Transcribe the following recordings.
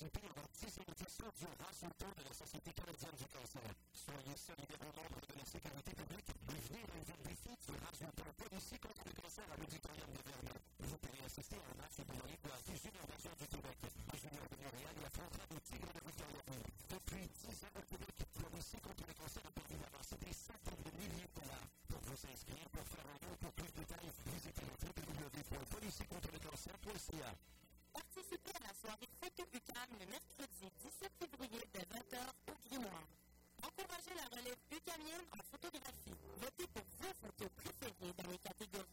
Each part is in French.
du rassemblement de la Société canadienne du cancer. Soyez solidaires membres de la sécurité publique et venez relever le défi du rassemblement policier contre le cancer à l'auditorium de Vernon. Vous pourrez assister à un match de l'Étoile des juniors nations du Québec, les juniors de Montréal et affrontera les Tigres de Victoriaville. Depuis 10 ans au Québec, la lutte contre le cancer a permis d'avancer des centaines de milliers de dollars. Pour vous inscrire, pour faire un don pour plus de détails, visitez le www.policiercontrelecancer.ca. Encouragez la relève UCAMienne en photographie. Votez pour vos photos préférées dans les catégories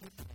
Thank you.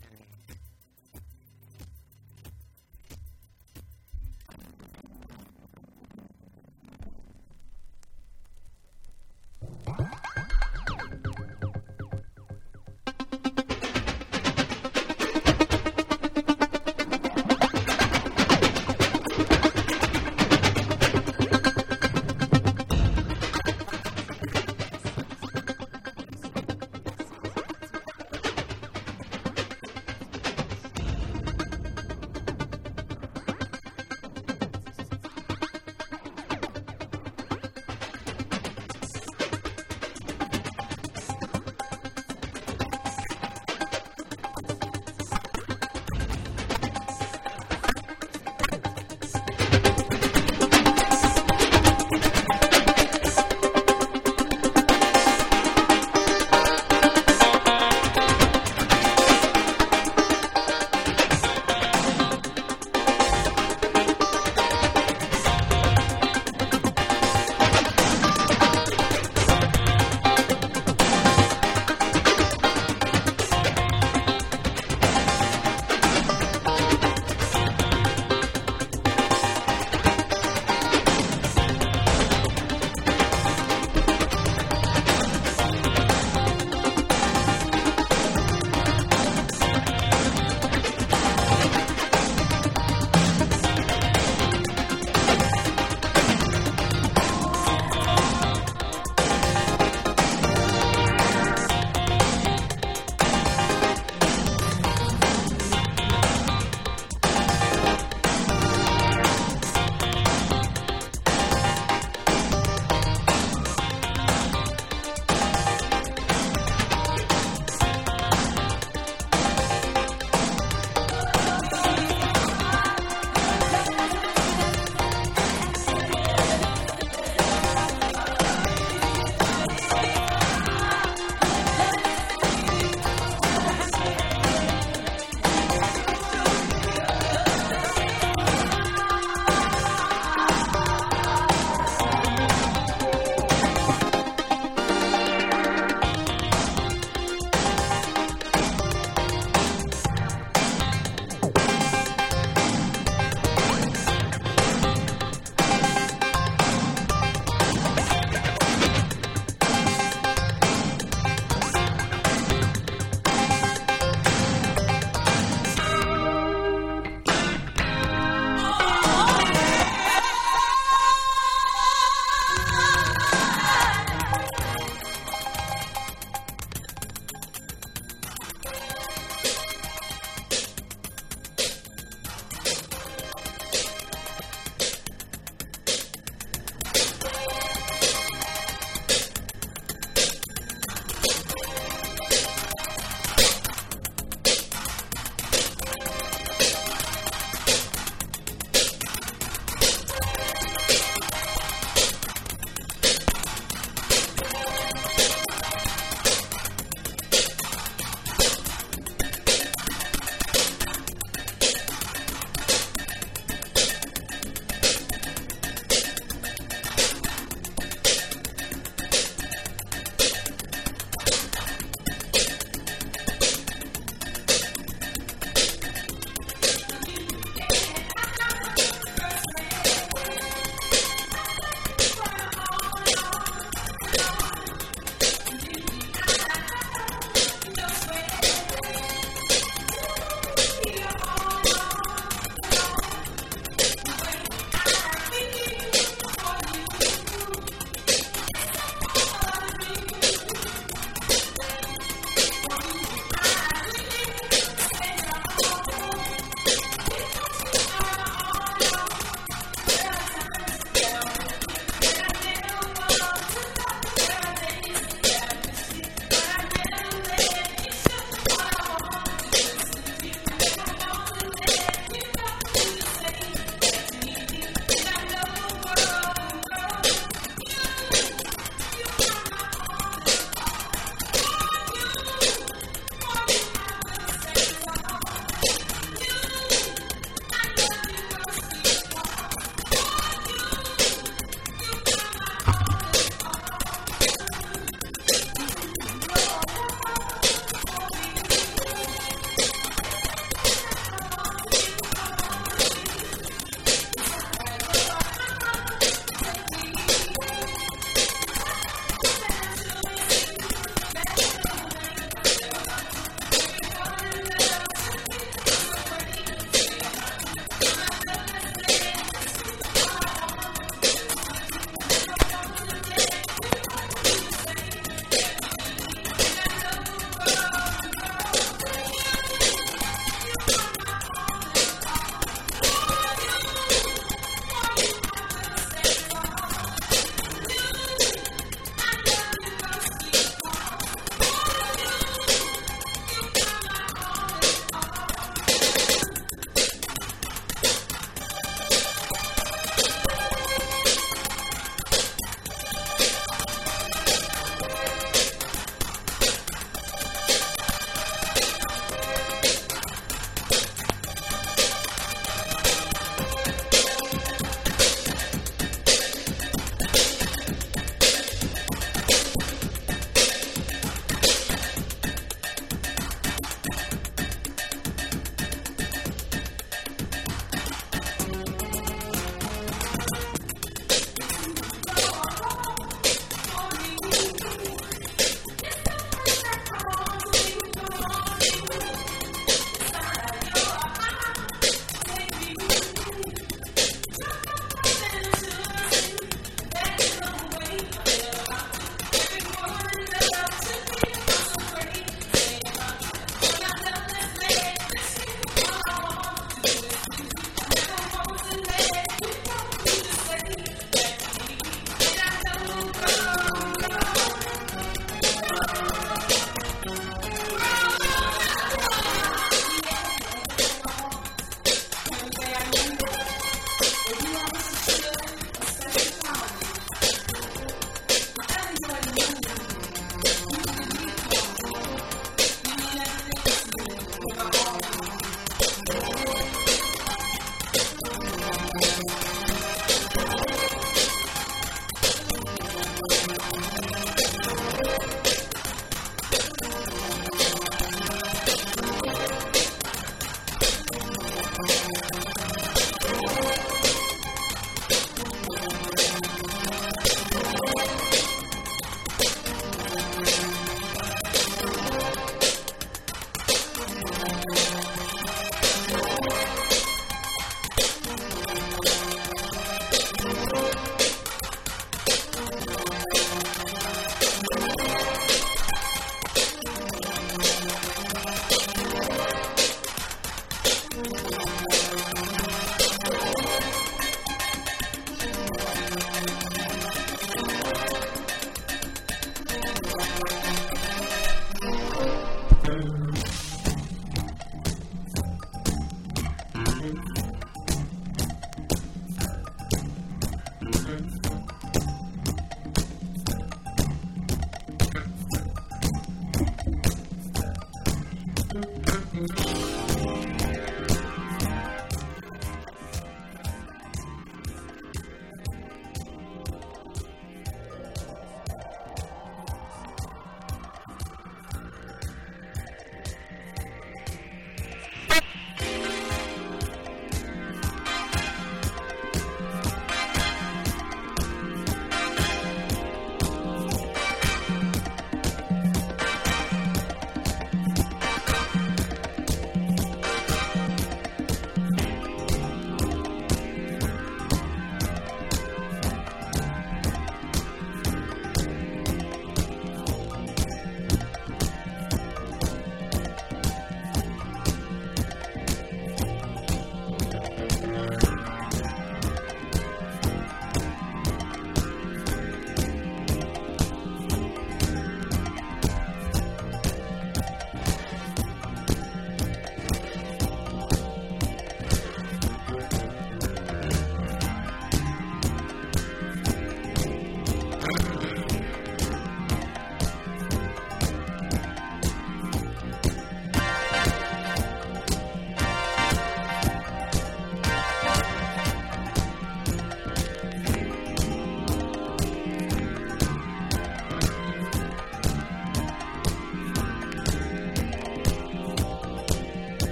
Mm-hmm.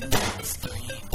too much.